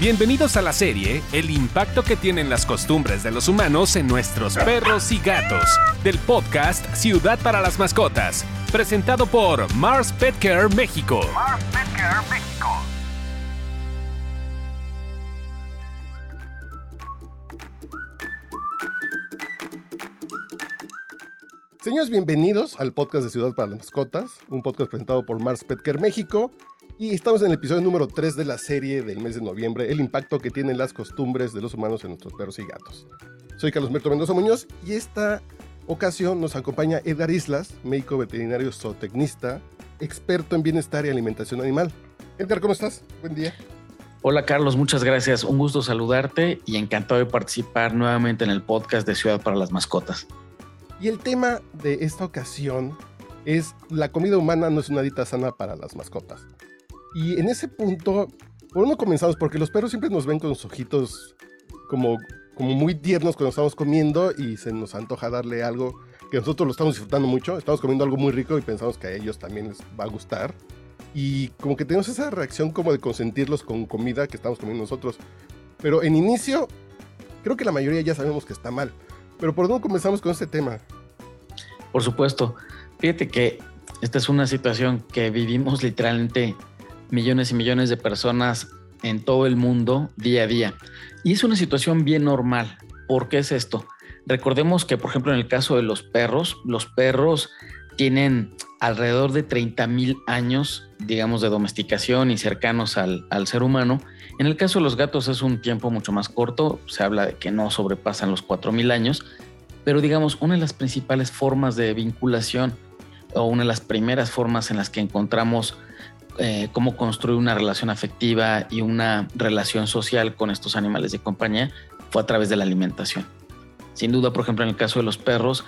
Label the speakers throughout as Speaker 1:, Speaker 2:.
Speaker 1: Bienvenidos a la serie El impacto que tienen las costumbres de los humanos en nuestros perros y gatos, del podcast Ciudad para las Mascotas, presentado por Mars Pet Care México. Mars Pet Care México.
Speaker 2: Señores, bienvenidos al podcast de Ciudad para las Mascotas, un podcast presentado por Mars Pet Care México. Y estamos en el episodio número 3 de la serie del mes de noviembre, el impacto que tienen las costumbres de los humanos en nuestros perros y gatos. Soy Carlos Merto Mendoza Muñoz y esta ocasión nos acompaña Edgar Islas, médico veterinario zootecnista, experto en bienestar y alimentación animal. Edgar, ¿cómo estás? Buen día.
Speaker 3: Hola Carlos, muchas gracias. Un gusto saludarte y encantado de participar nuevamente en el podcast de Ciudad para las Mascotas.
Speaker 2: Y el tema de esta ocasión es la comida humana no es una dieta sana para las mascotas. Y en ese punto, por uno comenzamos, porque los perros siempre nos ven con los ojitos como, como muy tiernos cuando estamos comiendo y se nos antoja darle algo que nosotros lo estamos disfrutando mucho. Estamos comiendo algo muy rico y pensamos que a ellos también les va a gustar. Y como que tenemos esa reacción como de consentirlos con comida que estamos comiendo nosotros. Pero en inicio, creo que la mayoría ya sabemos que está mal. Pero ¿por dónde comenzamos con este tema?
Speaker 3: Por supuesto. Fíjate que esta es una situación que vivimos literalmente millones y millones de personas en todo el mundo día a día. Y es una situación bien normal. ¿Por qué es esto? Recordemos que, por ejemplo, en el caso de los perros, los perros tienen alrededor de 30 mil años, digamos, de domesticación y cercanos al, al, ser humano. En el caso de los gatos es un tiempo mucho más corto, se habla de que no sobrepasan los 4 mil años, pero digamos, una de las principales formas de vinculación o una de las primeras formas en las que encontramos eh, cómo construir una relación afectiva y una relación social con estos animales de compañía fue a través de la alimentación. Sin duda, por ejemplo, en el caso de los perros,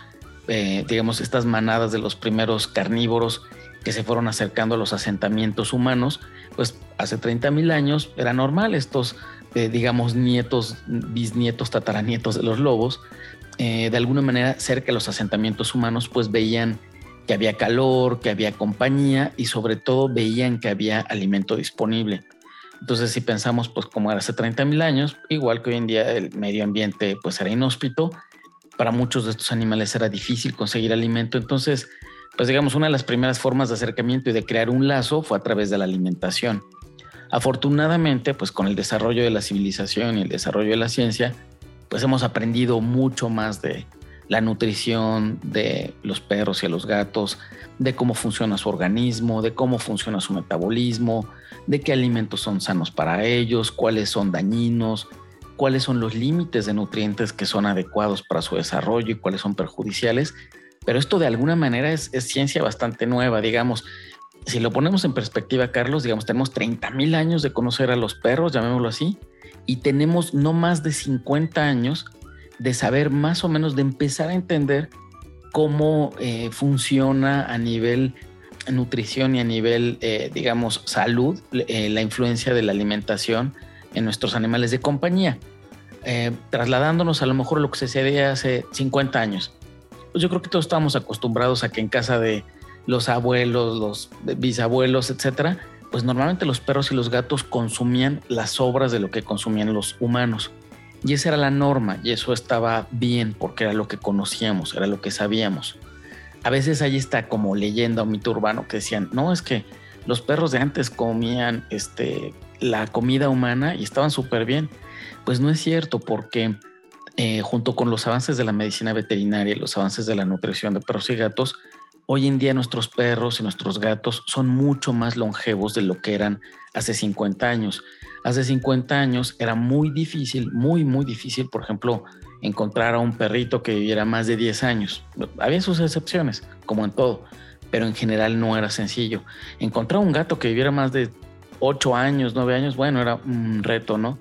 Speaker 3: eh, digamos, estas manadas de los primeros carnívoros que se fueron acercando a los asentamientos humanos, pues hace 30 mil años era normal estos, eh, digamos, nietos, bisnietos, tataranietos de los lobos, de alguna manera cerca de los asentamientos humanos, pues veían que había calor, que había compañía y sobre todo veían que había alimento disponible. Entonces, si pensamos, pues como era hace 30 mil años, igual que hoy en día el medio ambiente pues era inhóspito, para muchos de estos animales era difícil conseguir alimento. Entonces, pues digamos, una de las primeras formas de acercamiento y de crear un lazo fue a través de la alimentación. Afortunadamente, pues con el desarrollo de la civilización y el desarrollo de la ciencia, pues hemos aprendido mucho más de, la nutrición de los perros y los gatos, de cómo funciona su organismo, de cómo funciona su metabolismo, de qué alimentos son sanos para ellos, cuáles son dañinos, cuáles son los límites de nutrientes que son adecuados para su desarrollo y cuáles son perjudiciales. Pero esto de alguna manera es, ciencia bastante nueva, digamos. Si lo ponemos en perspectiva, Carlos, digamos, tenemos 30 mil años de conocer a los perros, llamémoslo así, y tenemos no más de 50 años de saber más o menos, de empezar a entender cómo eh, funciona a nivel nutrición y a nivel, eh, digamos, salud, eh, la influencia de la alimentación en nuestros animales de compañía. trasladándonos a lo mejor a lo que se hacía hace 50 años. Pues yo creo que todos estábamos acostumbrados a que en casa de los abuelos, los bisabuelos, etcétera, pues normalmente los perros y los gatos consumían las sobras de lo que consumían los humanos. Y esa era la norma y eso estaba bien porque era lo que conocíamos, era lo que sabíamos. A veces hay está como leyenda o mito urbano que decían, no, es que los perros de antes comían este, la comida humana y estaban súper bien. Pues no es cierto porque eh, junto con los avances de la medicina veterinaria y los avances de la nutrición de perros y gatos, hoy en día nuestros perros y nuestros gatos son mucho más longevos de lo que eran hace 50 años hace 50 años era muy difícil, muy, muy difícil, por ejemplo, encontrar a un perrito que viviera más de 10 años. Había sus excepciones, como en todo, pero en general no era sencillo. Encontrar un gato que viviera más de 8 años, 9 años, bueno, era un reto, ¿no?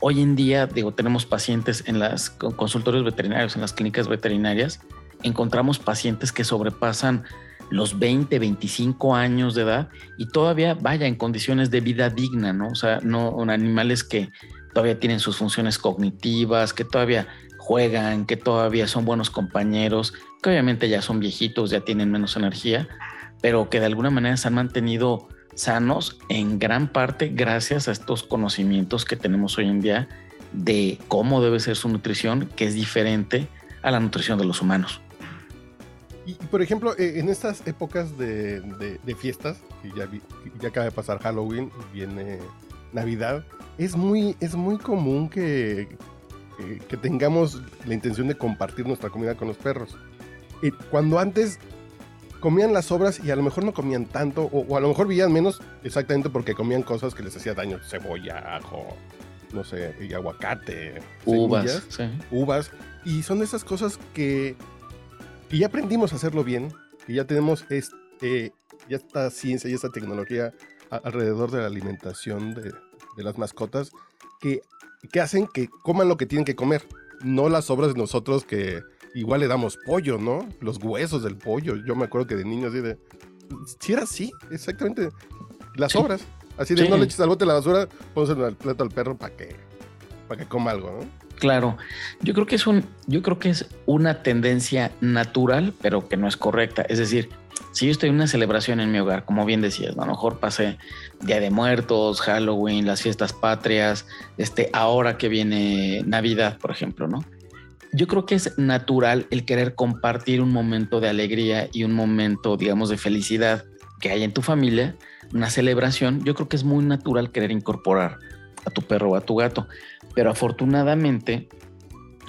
Speaker 3: Hoy en día, digo, tenemos pacientes en los consultorios veterinarios, en las clínicas veterinarias, encontramos pacientes que sobrepasan los 20, 25 años de edad y todavía vaya en condiciones de vida digna, ¿no? O sea, no animales que todavía tienen sus funciones cognitivas, que todavía juegan, que todavía son buenos compañeros, que obviamente ya son viejitos, ya tienen menos energía, pero que de alguna manera se han mantenido sanos en gran parte gracias a estos conocimientos que tenemos hoy en día de cómo debe ser su nutrición, que es diferente a la nutrición de los humanos.
Speaker 2: Y, por ejemplo, eh, en estas épocas de, fiestas, que ya, ya acaba de pasar Halloween, viene Navidad, es muy, es muy común que, que, tengamos la intención de compartir nuestra comida con los perros. Y cuando antes comían las sobras y a lo mejor no comían tanto, o, a lo mejor vivían menos exactamente porque comían cosas que les hacía daño, cebolla, ajo, no sé, y aguacate,
Speaker 3: uvas,
Speaker 2: uvas. Y son esas cosas que, ya aprendimos a hacerlo bien, que ya tenemos este, ya esta ciencia y esta tecnología alrededor de la alimentación de, de las mascotas, que que hacen que coman lo que tienen que comer, no las obras de nosotros que igual le damos pollo, ¿no? Los huesos del pollo. Yo me acuerdo que de niño así de... Si era así, exactamente. Las sobras. Así de no le eches al bote la basura, pónselo al plato al perro para que, para que coma algo, ¿no?
Speaker 3: Claro, yo creo que es un, yo creo que es una tendencia natural, pero que no es correcta. Es decir, si yo estoy en una celebración en mi hogar, como bien decías, a lo mejor pasé Día de Muertos, Halloween, las fiestas patrias, este, ahora que viene Navidad, por ejemplo, ¿no? Yo creo que es natural el querer compartir un momento de alegría y un momento, digamos, de felicidad que hay en tu familia, una celebración. Yo creo que es muy natural querer incorporar a tu perro o a tu gato, pero afortunadamente,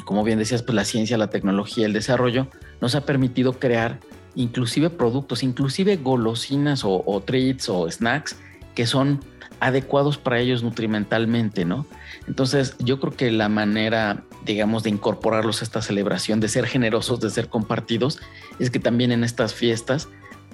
Speaker 3: como bien decías, pues la ciencia, la tecnología, el desarrollo nos ha permitido crear inclusive productos, inclusive golosinas o, treats o snacks que son adecuados para ellos nutrimentalmente, ¿no? Entonces yo creo que la manera, digamos, de incorporarlos a esta celebración, de ser generosos, de ser compartidos, es que también en estas fiestas,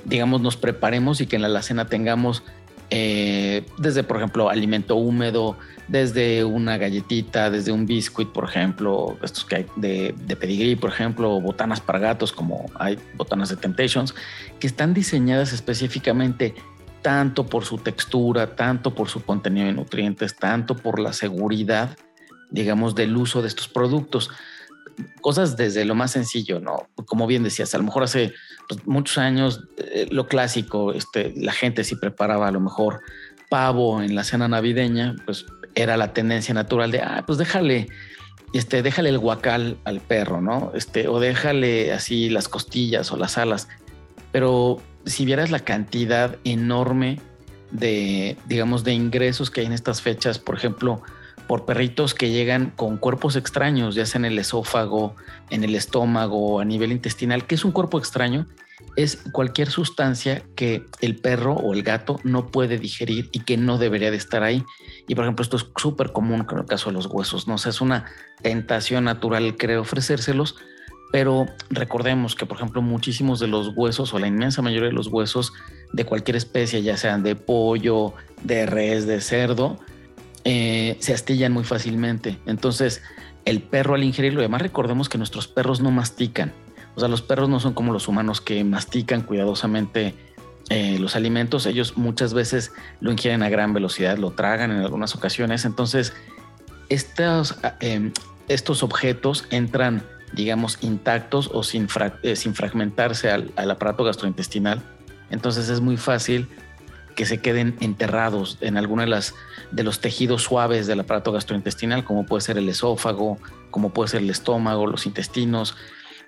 Speaker 3: digamos, nos preparemos y que en la alacena tengamos eh, desde, por ejemplo, alimento húmedo, desde una galletita, desde un biscuit, por ejemplo, estos que hay de, de pedigrí, por ejemplo, botanas para gatos, como hay botanas de Temptations, que están diseñadas específicamente tanto por su textura, tanto por su contenido de nutrientes, tanto por la seguridad, digamos, del uso de estos productos cosas desde lo más sencillo, ¿no? Como bien decías, a lo mejor hace pues, muchos años eh, lo clásico, este, la gente si preparaba a lo mejor pavo en la cena navideña, pues era la tendencia natural de, ah, pues déjale, este, déjale el guacal al perro, ¿no? Este, o déjale así las costillas o las alas. Pero si vieras la cantidad enorme de, digamos, de ingresos que hay en estas fechas, por ejemplo, por perritos que llegan con cuerpos extraños, ya sea en el esófago, en el estómago, a nivel intestinal. ¿Qué es un cuerpo extraño? Es cualquier sustancia que el perro o el gato no puede digerir y que no debería de estar ahí. Y por ejemplo, esto es súper común con el caso de los huesos, ¿no? es una tentación natural querer ofrecérselos, pero recordemos que, por ejemplo, muchísimos de los huesos o la inmensa mayoría de los huesos de cualquier especie, ya sean de pollo, de res, de cerdo, eh, se astillan muy fácilmente. Entonces, el perro al ingerirlo, además recordemos que nuestros perros no mastican. O sea, los perros no son como los humanos que mastican cuidadosamente eh, los alimentos. Ellos muchas veces lo ingieren a gran velocidad, lo tragan en algunas ocasiones. Entonces, estos, em, estos objetos entran, digamos, intactos o sin, eh, sin fragmentarse al aparato gastrointestinal. Entonces es muy fácil que se queden enterrados en alguno de, las, de los tejidos suaves del aparato gastrointestinal, como puede ser el esófago, como puede ser el estómago, los intestinos.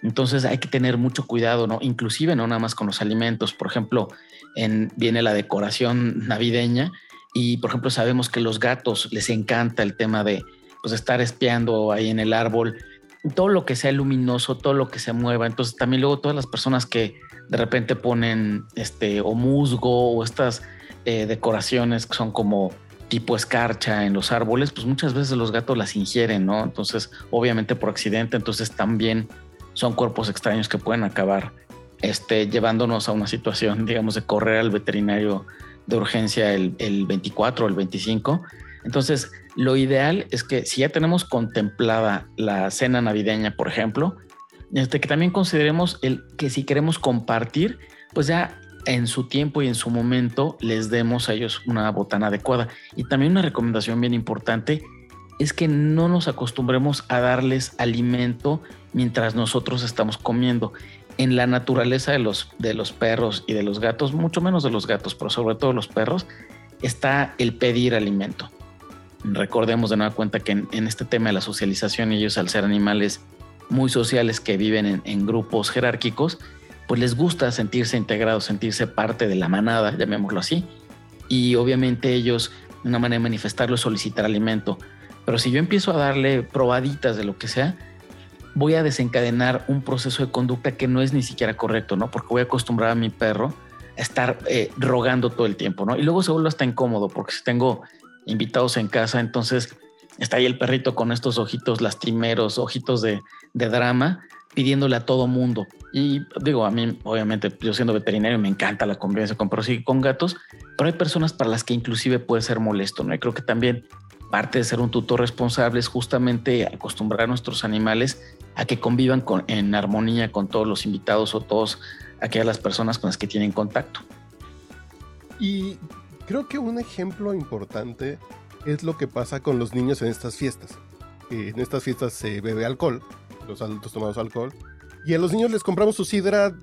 Speaker 3: Entonces hay que tener mucho cuidado, ¿no? Inclusive no nada más con los alimentos. Por ejemplo, en, viene la decoración navideña y, por ejemplo, sabemos que los gatos les encanta el tema de pues, estar espiando ahí en el árbol, todo lo que sea luminoso, todo lo que se mueva. Entonces también luego todas las personas que de repente ponen este o musgo o estas eh, decoraciones que son como tipo escarcha en los árboles, pues muchas veces los gatos las ingieren, ¿no? Entonces, obviamente por accidente, entonces también son cuerpos extraños que pueden acabar este, llevándonos a una situación, digamos, de correr al veterinario de urgencia el, el 24 o el 25. Entonces, lo ideal es que si ya tenemos contemplada la cena navideña, por ejemplo, este, que también consideremos el que si queremos compartir, pues ya en su tiempo y en su momento les demos a ellos una botana adecuada. Y también una recomendación bien importante es que no nos acostumbremos a darles alimento mientras nosotros estamos comiendo. en la naturaleza de los, de los perros y de los gatos, mucho menos de los gatos, pero sobre todo los perros, está el pedir alimento. Recordemos de nueva cuenta que en, este tema de la socialización, ellos al ser animales muy sociales que viven en, grupos jerárquicos, pues les gusta sentirse integrados, sentirse parte de la manada, llamémoslo así. Y obviamente ellos, una manera de manifestarlo es solicitar alimento. Pero si yo empiezo a darle probaditas de lo que sea, voy a desencadenar un proceso de conducta que no es ni siquiera correcto, ¿no? Porque voy a acostumbrar a mi perro a estar eh, rogando todo el tiempo, ¿no? Y luego se vuelve hasta incómodo porque si tengo invitados en casa, entonces está ahí el perrito con estos ojitos lastimeros, ojitos de, de drama, pidiéndole a todo mundo. Y digo, a mí, obviamente, yo siendo veterinario, me encanta la convivencia con perros y con gatos, pero hay personas para las que inclusive puede ser molesto, ¿no? Y creo que también parte de ser un tutor responsable es justamente acostumbrar a nuestros animales a que convivan con, en armonía con todos los invitados o todos aquellas las personas con las que tienen contacto.
Speaker 2: Y creo que un ejemplo importante es lo que pasa con los niños en estas fiestas. En estas fiestas se bebe alcohol, los adultos tomamos alcohol, y a los niños les compramos su sidra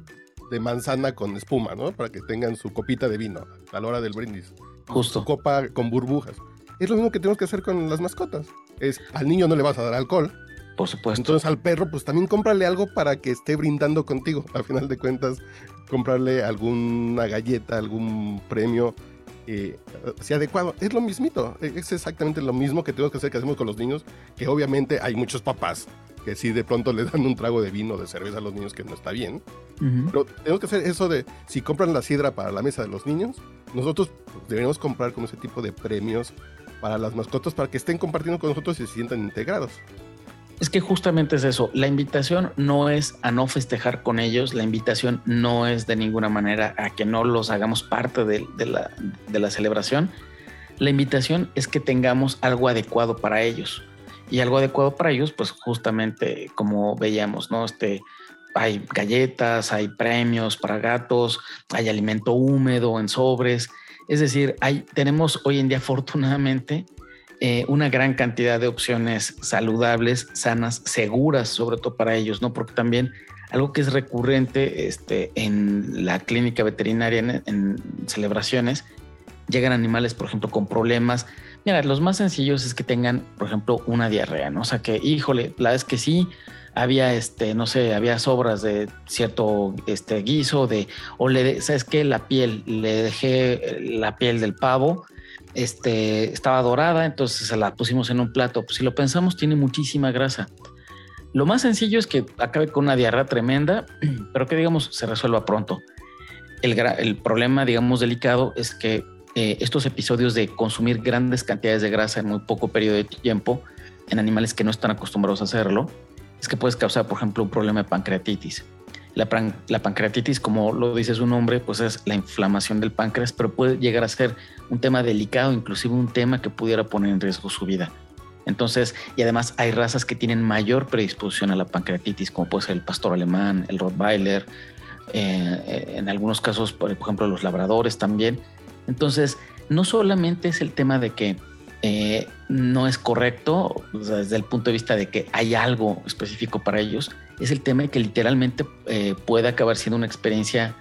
Speaker 2: de manzana con espuma, ¿no? Para que tengan su copita de vino a la hora del brindis.
Speaker 3: Justo.
Speaker 2: Su copa con burbujas. Es lo mismo que tenemos que hacer con las mascotas. Es al niño no le vas a dar alcohol.
Speaker 3: Por supuesto.
Speaker 2: Entonces al perro, pues también cómprale algo para que esté brindando contigo. A final de cuentas, comprarle alguna galleta, algún premio eh, sea adecuado. Es lo mismito. Es exactamente lo mismo que tenemos que hacer que hacemos con los niños. Que obviamente hay muchos papás que si de pronto le dan un trago de vino o de cerveza a los niños que no está bien. Pero tenemos que hacer eso de si compran la sidra para la mesa de los niños, nosotros deberíamos comprar como ese tipo de premios para las mascotas para que estén compartiendo con nosotros y se sientan integrados.
Speaker 3: Es que justamente es eso. La invitación no es a no festejar con ellos, la invitación no es de ninguna manera a que no los hagamos parte de, la, celebración. La invitación es que tengamos algo adecuado para ellos. Y algo adecuado para ellos, pues justamente como veíamos, ¿no? Este, hay galletas, hay premios para gatos, hay alimento húmedo en sobres, es decir, hay, tenemos hoy en día afortunadamente eh, una gran cantidad de opciones saludables, sanas, seguras, sobre todo para ellos, ¿no? Porque también algo que es recurrente este, en la clínica veterinaria, en, celebraciones, llegan animales, por ejemplo, con problemas. Mira, los más sencillos es que tengan, por ejemplo, una diarrea, ¿no? O sea, que, híjole, la es que sí, había este, no sé, había sobras de cierto este guiso de o le sabes qué la piel, le dejé la piel del pavo, este estaba dorada, entonces se la pusimos en un plato. Pues si lo pensamos tiene muchísima grasa. Lo más sencillo es que acabe con una diarrea tremenda, pero que digamos se resuelva pronto. El, problema, digamos, delicado es que eh, estos episodios de consumir grandes cantidades de grasa en muy poco periodo de tiempo en animales que no están acostumbrados a hacerlo, es que puedes causar, por ejemplo, un problema de pancreatitis. La, pancreatitis, como lo dice su nombre, pues es la inflamación del páncreas, pero puede llegar a ser un tema delicado, inclusive un tema que pudiera poner en riesgo su vida. Entonces, y además hay razas que tienen mayor predisposición a la pancreatitis, como puede ser el pastor alemán, el Rottweiler, eh, en algunos casos, por ejemplo, los labradores también. Entonces, no solamente es el tema de que eh, no es correcto desde el punto de vista de que hay algo específico para ellos, es el tema de que literalmente eh, puede acabar siendo una experiencia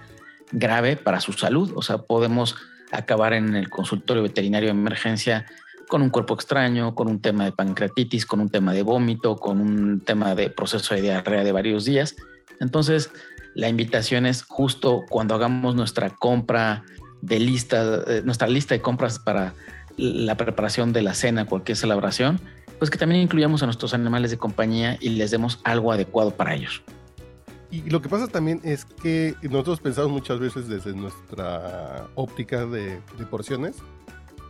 Speaker 3: grave para su salud. O sea, podemos acabar en el consultorio veterinario de emergencia con un cuerpo extraño, con un tema de pancreatitis, con un tema de vómito, con un tema de proceso de diarrea de varios días. Entonces, la invitación es justo cuando hagamos nuestra compra de lista, eh, nuestra lista de compras para la preparación de la cena, cualquier celebración, pues que también incluyamos a nuestros animales de compañía y les demos algo adecuado para ellos.
Speaker 2: Y lo que pasa también es que nosotros pensamos muchas veces desde nuestra óptica de, porciones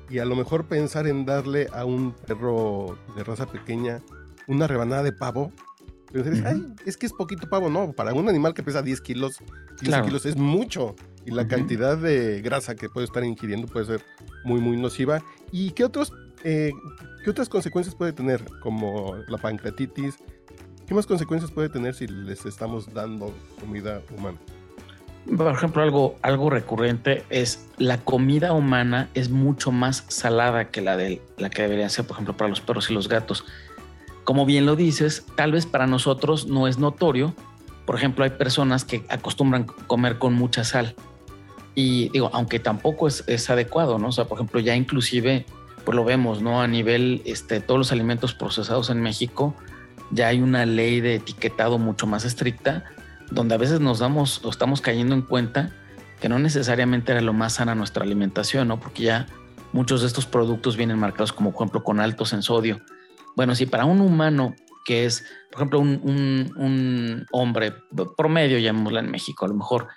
Speaker 2: y a lo mejor pensar en darle a un perro de raza pequeña una rebanada de pavo. es que es poquito pavo, no, para un animal que pesa 10 kilos, 15 kilos es mucho. Y la cantidad de grasa que puede estar ingiriendo puede ser muy, muy nociva. ¿Y qué, otros, eh, qué otras consecuencias puede tener? Como la pancreatitis. ¿Qué más consecuencias puede tener si les estamos dando comida humana?
Speaker 3: Por ejemplo, algo, algo recurrente es la comida humana es mucho más salada que la, de, la que debería ser, por ejemplo, para los perros y los gatos. Como bien lo dices, tal vez para nosotros no es notorio, Por ejemplo, hay personas que acostumbran comer con mucha sal. Y digo, aunque tampoco es, es adecuado, ¿no? O sea, por ejemplo, ya inclusive, pues lo vemos, ¿no? A nivel, este, todos los alimentos procesados en México, ya hay una ley de etiquetado mucho más estricta, donde a veces nos damos o estamos cayendo en cuenta que no necesariamente era lo más sana nuestra alimentación, ¿no? Porque ya muchos de estos productos vienen marcados como, por ejemplo, con altos en sodio. Bueno, si para un humano que es, por ejemplo, un, un, hombre promedio, llamémoslo en México, a lo mejor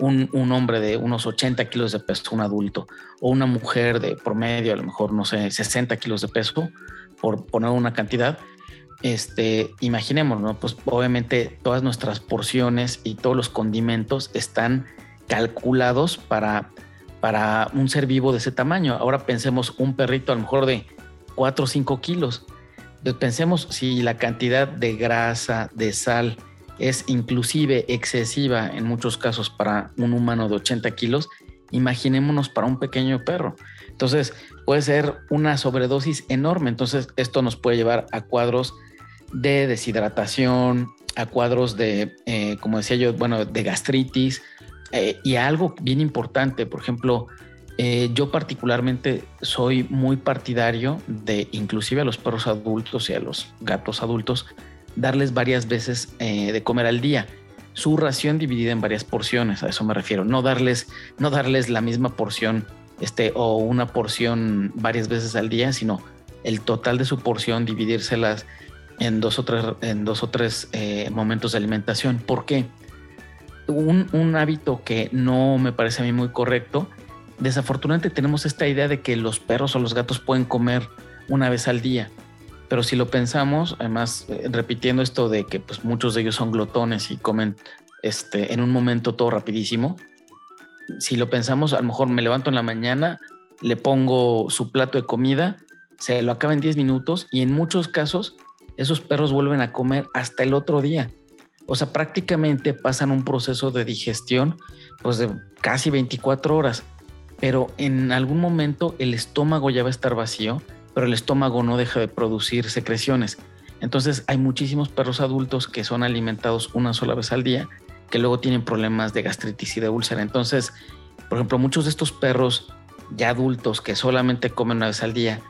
Speaker 3: un, un, hombre de unos 80 kilos de peso, un adulto, o una mujer de promedio, a lo mejor, no sé, 60 kilos de peso, por poner una cantidad, este, imaginemos, ¿no? Pues obviamente todas nuestras porciones y todos los condimentos están calculados para, para un ser vivo de ese tamaño. Ahora pensemos un perrito a lo mejor de 4 o 5 kilos. Pensemos si la cantidad de grasa, de sal, es inclusive excesiva en muchos casos para un humano de 80 kilos, imaginémonos para un pequeño perro. Entonces puede ser una sobredosis enorme. Entonces esto nos puede llevar a cuadros de deshidratación, a cuadros de, eh, como decía yo, bueno, de gastritis eh, y algo bien importante, por ejemplo, eh, yo particularmente soy muy partidario de inclusive a los perros adultos y a los gatos adultos darles varias veces de comer al día. Su ración dividida en varias porciones, a eso me refiero. No darles, no darles la misma porción este, o una porción varias veces al día, sino el total de su porción, dividírselas en dos o tres, en dos o tres eh, momentos de alimentación. ¿Por qué? Un, un, hábito que no me parece a mí muy correcto. Desafortunadamente tenemos esta idea de que los perros o los gatos pueden comer una vez al día. Pero si lo pensamos, además eh, repitiendo esto de que pues, muchos de ellos son glotones y comen este, en un momento todo rapidísimo, si lo pensamos, a lo mejor me levanto en la mañana, le pongo su plato de comida, se lo acaba en 10 minutos y en muchos casos esos perros vuelven a comer hasta el otro día. O sea, prácticamente pasan un proceso de digestión pues de casi 24 horas. Pero en algún momento el estómago ya va a estar vacío, pero el estómago no deja de producir secreciones. Entonces hay muchísimos perros adultos que son alimentados una sola vez al día, que luego tienen problemas de gastritis y de úlcera. Entonces, por ejemplo, muchos de estos perros ya adultos que solamente comen una vez al día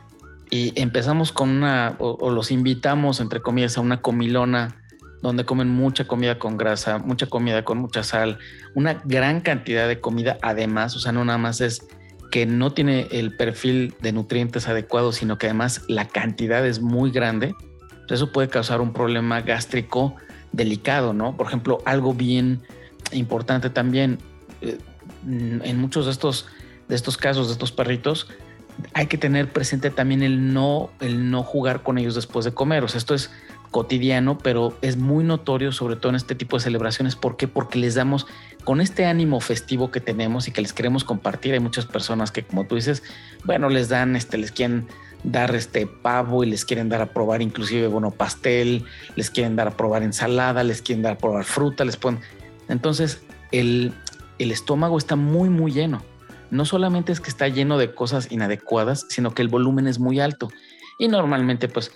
Speaker 3: y empezamos con una, o, los invitamos, entre comillas, a una comilona donde comen mucha comida con grasa, mucha comida con mucha sal, una gran cantidad de comida además, o sea, no nada más es que no tiene el perfil de nutrientes adecuado, sino que además la cantidad es muy grande, eso puede causar un problema gástrico delicado, ¿no? Por ejemplo, algo bien importante también, eh, en muchos de estos, de estos casos, de estos perritos, hay que tener presente también el no, el no jugar con ellos después de comer. O sea, esto es cotidiano, pero es muy notorio, sobre todo en este tipo de celebraciones. ¿Por qué? Porque les damos, con este ánimo festivo que tenemos y que les queremos compartir, hay muchas personas que, como tú dices, bueno, les dan, este, les quieren dar este pavo y les quieren dar a probar inclusive, bueno, pastel, les quieren dar a probar ensalada, les quieren dar a probar fruta, les ponen... Entonces, el, el estómago está muy, muy lleno no solamente es que está lleno de cosas inadecuadas, sino que el volumen es muy alto. Y normalmente pues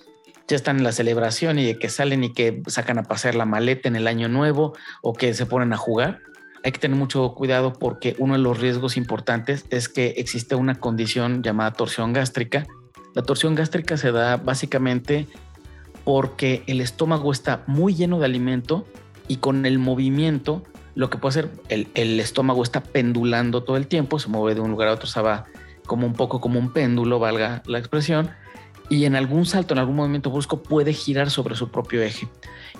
Speaker 3: ya están en la celebración y de que salen y que sacan a pasear la maleta en el año nuevo o que se ponen a jugar. Hay que tener mucho cuidado porque uno de los riesgos importantes es que existe una condición llamada torsión gástrica. La torsión gástrica se da básicamente porque el estómago está muy lleno de alimento y con el movimiento lo que puede hacer, el, estómago está pendulando todo el tiempo, se mueve de un lugar a otro, se va como un poco como un péndulo, valga la expresión, y en algún salto, en algún movimiento brusco puede girar sobre su propio eje.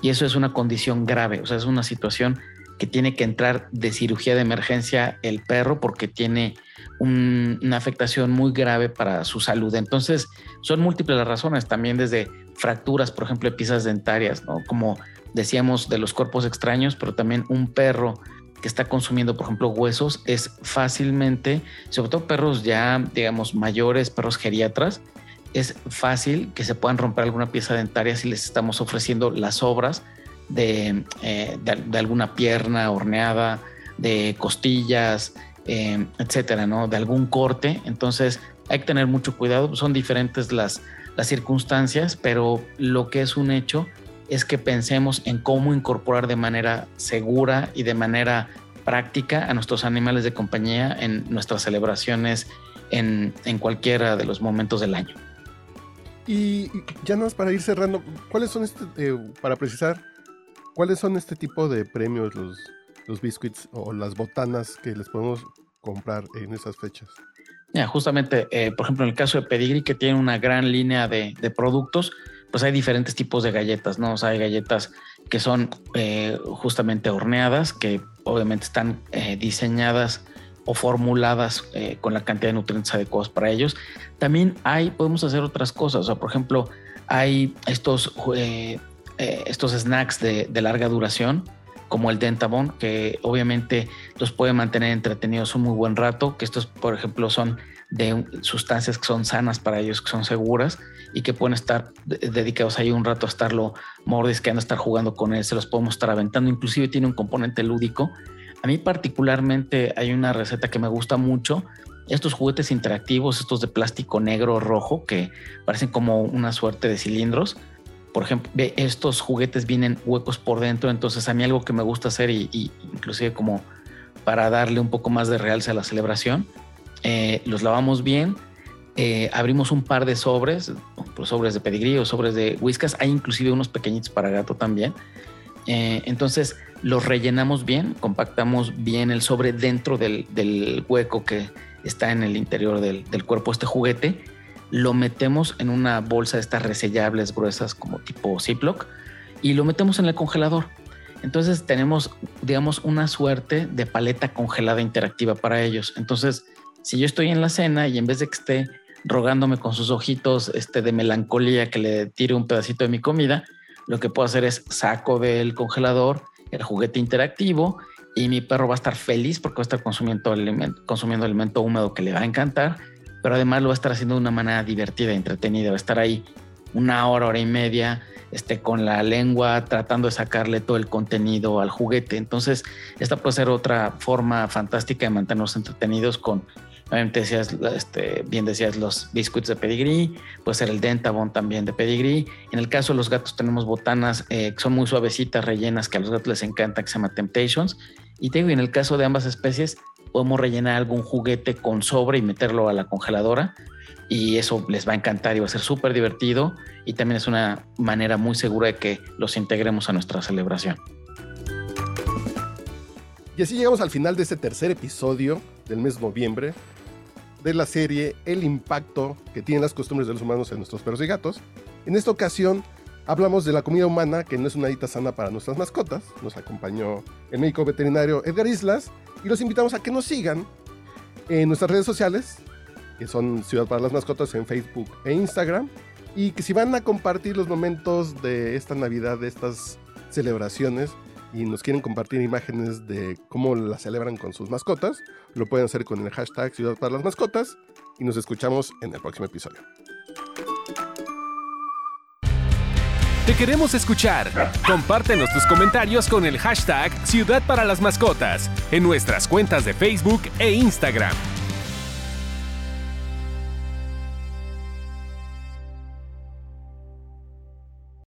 Speaker 3: Y eso es una condición grave, o sea, es una situación que tiene que entrar de cirugía de emergencia el perro porque tiene una afectación muy grave para su salud. Entonces, son múltiples las razones, también desde fracturas, por ejemplo, de piezas dentarias. Como decíamos de los cuerpos extraños, pero también un perro que está consumiendo, por ejemplo, huesos, es fácilmente, sobre todo perros ya, digamos, mayores, perros geriatras, es fácil que se puedan romper alguna pieza dentaria si les estamos ofreciendo las obras de, eh, de, alguna pierna horneada, de costillas, eh, etcétera, ¿no? De algún corte. Entonces hay que tener mucho cuidado. Son diferentes las, las circunstancias, pero lo que es un hecho es que pensemos en cómo incorporar de manera segura y de manera práctica a nuestros animales de compañía en nuestras celebraciones en, cualquiera de los momentos del año.
Speaker 2: Y ya nada más para ir cerrando, ¿cuáles son este, eh, para precisar, cuáles son este tipo de premios, los, los biscuits o las botanas que les podemos comprar en esas fechas?
Speaker 3: Ya, justamente, eh, por ejemplo, en el caso de Pedigree, que tiene una gran línea de, de productos, pues hay diferentes tipos de galletas, ¿no? O sea, hay galletas que son eh, justamente horneadas, que obviamente están eh, diseñadas o formuladas eh, con la cantidad de nutrientes adecuados para ellos. También hay, podemos hacer otras cosas, o por ejemplo, hay estos, estos snacks de, de, larga duración, como el Dentabon, que obviamente los puede mantener entretenidos un muy buen rato, que estos, por ejemplo, son de sustancias que son sanas para ellos, que son seguras y que pueden estar dedicados ahí un rato a estarlo mordisqueando, a estar jugando con él, se los podemos estar aventando, inclusive tiene un componente lúdico. A mí particularmente hay una receta que me gusta mucho, estos juguetes interactivos, estos de plástico negro rojo que parecen como una suerte de cilindros. Por ejemplo, estos juguetes vienen huecos por dentro, entonces a mí algo que me gusta hacer y, y inclusive como para darle un poco más de realce a la celebración, eh, los lavamos bien, eh, abrimos un par de sobres, sobres de pedigrí o sobres de whiskas, hay inclusive unos pequeñitos para gato también. Eh, entonces los rellenamos bien, compactamos bien el sobre dentro del, hueco que está en el interior del, cuerpo este juguete, lo metemos en una bolsa de estas resellables gruesas como tipo Ziploc y lo metemos en el congelador. Entonces tenemos, digamos, una suerte de paleta congelada interactiva para ellos. Entonces, si yo estoy en la cena y en vez de que esté rogándome con sus ojitos este, de melancolía que le tire un pedacito de mi comida, lo que puedo hacer es saco del congelador el juguete interactivo y mi perro va a estar feliz porque va a estar consumiendo alimento, consumiendo alimento húmedo que le va a encantar, pero además lo va a estar haciendo de una manera divertida, entretenida, va a estar ahí una hora, hora y media, este, con la lengua tratando de sacarle todo el contenido al juguete. Entonces, esta puede ser otra forma fantástica de mantenernos entretenidos con Obviamente decías, este, bien decías los biscuits de pedigree, puede ser el dentabon también de pedigree. En el caso de los gatos tenemos botanas eh, que son muy suavecitas, rellenas, que a los gatos les encanta, que se llama Temptations. Y te digo, en el caso de ambas especies, podemos rellenar algún juguete con sobre y meterlo a la congeladora. Y eso les va a encantar y va a ser súper divertido. Y también es una manera muy segura de que los integremos a nuestra celebración.
Speaker 2: Y así llegamos al final de este tercer episodio del mes de noviembre de la serie El impacto que tienen las costumbres de los humanos en nuestros perros y gatos. En esta ocasión hablamos de la comida humana que no es una dieta sana para nuestras mascotas. Nos acompañó el médico veterinario Edgar Islas y los invitamos a que nos sigan en nuestras redes sociales, que son Ciudad para las Mascotas en Facebook e Instagram. Y que si van a compartir los momentos de esta Navidad, de estas celebraciones, y nos quieren compartir imágenes de cómo la celebran con sus mascotas, lo pueden hacer con el hashtag Ciudad para las Mascotas y nos escuchamos en el próximo episodio.
Speaker 1: Te queremos escuchar. Compártenos tus comentarios con el hashtag Ciudad para las Mascotas en nuestras cuentas de Facebook e Instagram.